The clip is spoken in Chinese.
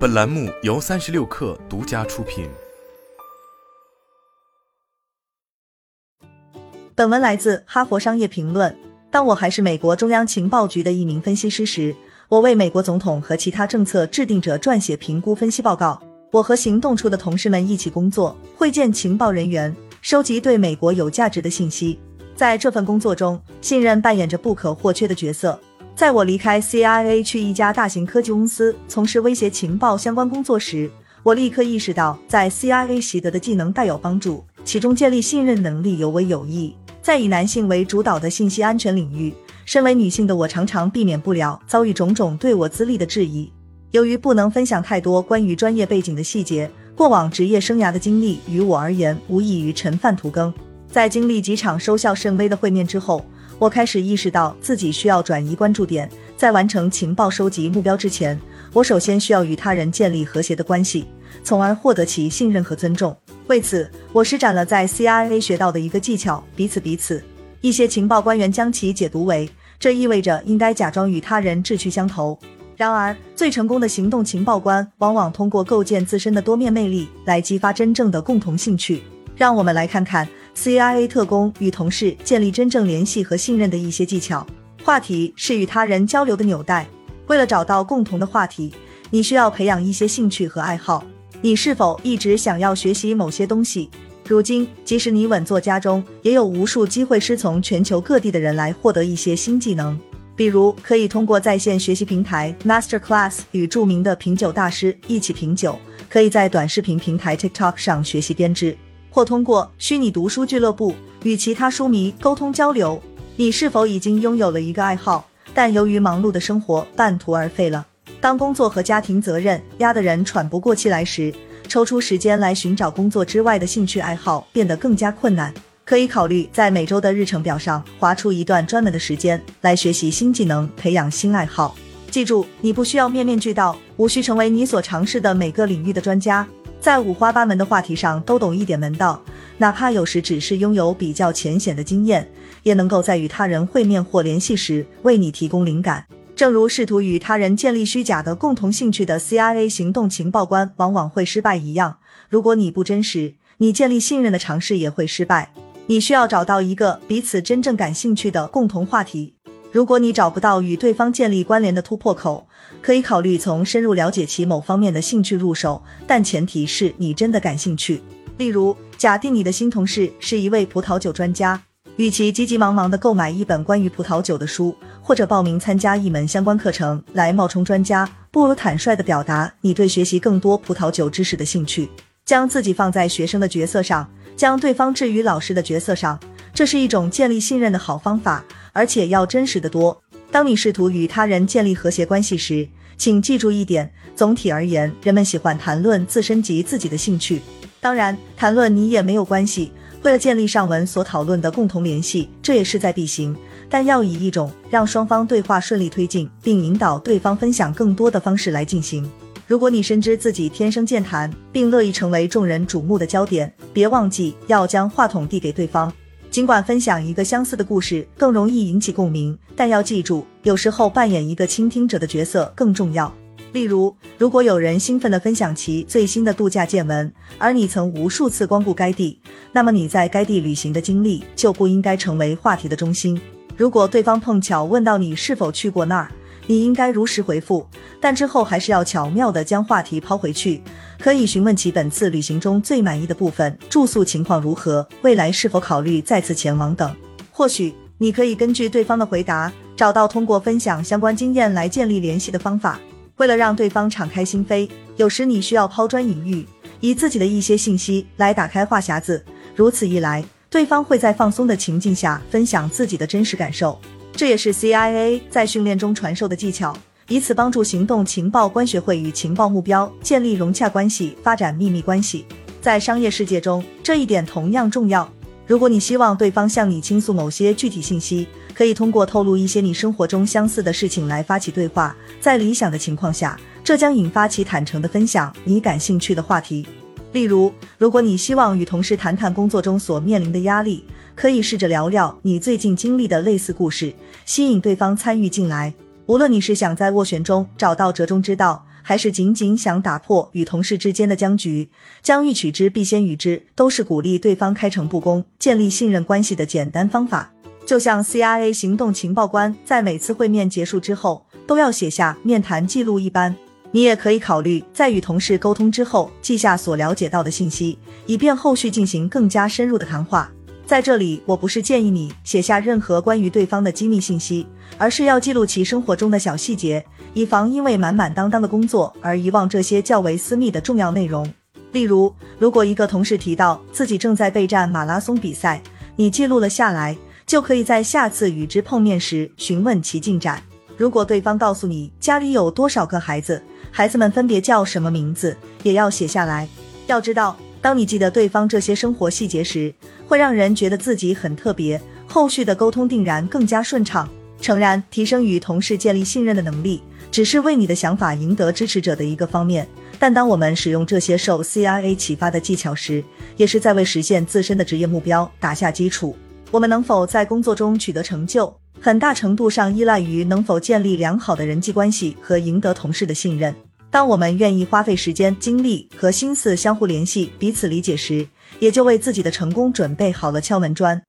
本栏目由三十六氪独家出品。本文来自《哈佛商业评论》。当我还是美国中央情报局的一名分析师时，我为美国总统和其他政策制定者撰写评估分析报告。我和行动处的同事们一起工作，会见情报人员，收集对美国有价值的信息。在这份工作中，信任扮演着不可或缺的角色。在我离开 CIA 去一家大型科技公司从事威胁情报相关工作时，我立刻意识到，在 CIA 习得的技能大有帮助，其中建立信任能力尤为有益。在以男性为主导的信息安全领域，身为女性的我常常避免不了遭遇种种对我资历的质疑。由于不能分享太多关于专业背景的细节，过往职业生涯的经历于我而言无异于陈饭涂羹。在经历几场收效甚微的会面之后，我开始意识到自己需要转移关注点，在完成情报收集目标之前，我首先需要与他人建立和谐的关系，从而获得其信任和尊重。为此，我施展了在 CIA 学到的一个技巧——彼此彼此。一些情报官员将其解读为，这意味着应该假装与他人志趣相投。然而，最成功的行动情报官往往通过构建自身的多面魅力来激发真正的共同兴趣。让我们来看看 CIA 特工与同事建立真正联系和信任的一些技巧。话题是与他人交流的纽带。为了找到共同的话题，你需要培养一些兴趣和爱好。你是否一直想要学习某些东西？如今，即使你稳坐家中，也有无数机会师从全球各地的人来获得一些新技能。比如，可以通过在线学习平台 Master Class 与著名的品酒大师一起品酒；可以在短视频平台 TikTok 上学习编织，或通过虚拟读书俱乐部与其他书迷沟通交流。你是否已经拥有了一个爱好，但由于忙碌的生活半途而废了？当工作和家庭责任压得人喘不过气来时，抽出时间来寻找工作之外的兴趣爱好变得更加困难。可以考虑在每周的日程表上划出一段专门的时间来学习新技能，培养新爱好。记住，你不需要面面俱到，无需成为你所尝试的每个领域的专家，在五花八门的话题上都懂一点门道，哪怕有时只是拥有比较浅显的经验，也能够在与他人会面或联系时为你提供灵感。正如试图与他人建立虚假的共同兴趣的 CIA 行动情报官往往会失败一样，如果你不真实，你建立信任的尝试也会失败。你需要找到一个彼此真正感兴趣的共同话题。如果你找不到与对方建立关联的突破口，可以考虑从深入了解其某方面的兴趣入手，但前提是你真的感兴趣。例如，假定你的新同事是一位葡萄酒专家。与其急急忙忙地购买一本关于葡萄酒的书，或者报名参加一门相关课程来冒充专家，不如坦率地表达你对学习更多葡萄酒知识的兴趣。将自己放在学生的角色上，将对方置于老师的角色上，这是一种建立信任的好方法，而且要真实的多。当你试图与他人建立和谐关系时，请记住一点：总体而言，人们喜欢谈论自身及自己的兴趣，当然，谈论你也没有关系。为了建立上文所讨论的共同联系，这也势在必行，但要以一种让双方对话顺利推进，并引导对方分享更多的方式来进行。如果你深知自己天生健谈，并乐意成为众人瞩目的焦点，别忘记要将话筒递给对方。尽管分享一个相似的故事更容易引起共鸣，但要记住，有时候扮演一个倾听者的角色更重要。例如，如果有人兴奋地分享其最新的度假见闻，而你曾无数次光顾该地，那么你在该地旅行的经历就不应该成为话题的中心。如果对方碰巧问到你是否去过那儿，你应该如实回复，但之后还是要巧妙地将话题抛回去，可以询问其本次旅行中最满意的部分、住宿情况如何、未来是否考虑再次前往等。或许你可以根据对方的回答，找到通过分享相关经验来建立联系的方法。为了让对方敞开心扉，有时你需要抛砖引玉，以自己的一些信息来打开话匣子。如此一来，对方会在放松的情境下分享自己的真实感受。这也是 CIA 在训练中传授的技巧，以此帮助行动情报官学会与情报目标建立融洽关系，发展秘密关系。在商业世界中，这一点同样重要。如果你希望对方向你倾诉某些具体信息，可以通过透露一些你生活中相似的事情来发起对话，在理想的情况下，这将引发其坦诚的分享你感兴趣的话题。例如，如果你希望与同事谈谈工作中所面临的压力，可以试着聊聊你最近经历的类似故事，吸引对方参与进来。无论你是想在斡旋中找到折中之道，还是仅仅想打破与同事之间的僵局？将欲取之，必先予之，都是鼓励对方开诚布公、建立信任关系的简单方法。就像 CIA 行动情报官在每次会面结束之后都要写下面谈记录一般，你也可以考虑在与同事沟通之后记下所了解到的信息，以便后续进行更加深入的谈话。在这里，我不是建议你写下任何关于对方的机密信息，而是要记录其生活中的小细节，以防因为满满当当的工作而遗忘这些较为私密的重要内容。例如，如果一个同事提到自己正在备战马拉松比赛，你记录了下来，就可以在下次与之碰面时询问其进展。如果对方告诉你家里有多少个孩子，孩子们分别叫什么名字，也要写下来。要知道。当你记得对方这些生活细节时，会让人觉得自己很特别，后续的沟通定然更加顺畅。诚然，提升与同事建立信任的能力，只是为你的想法赢得支持者的一个方面。但当我们使用这些受 CIA 启发的技巧时，也是在为实现自身的职业目标打下基础。我们能否在工作中取得成就，很大程度上依赖于能否建立良好的人际关系和赢得同事的信任。当我们愿意花费时间、精力和心思相互联系、彼此理解时，也就为自己的成功准备好了敲门砖。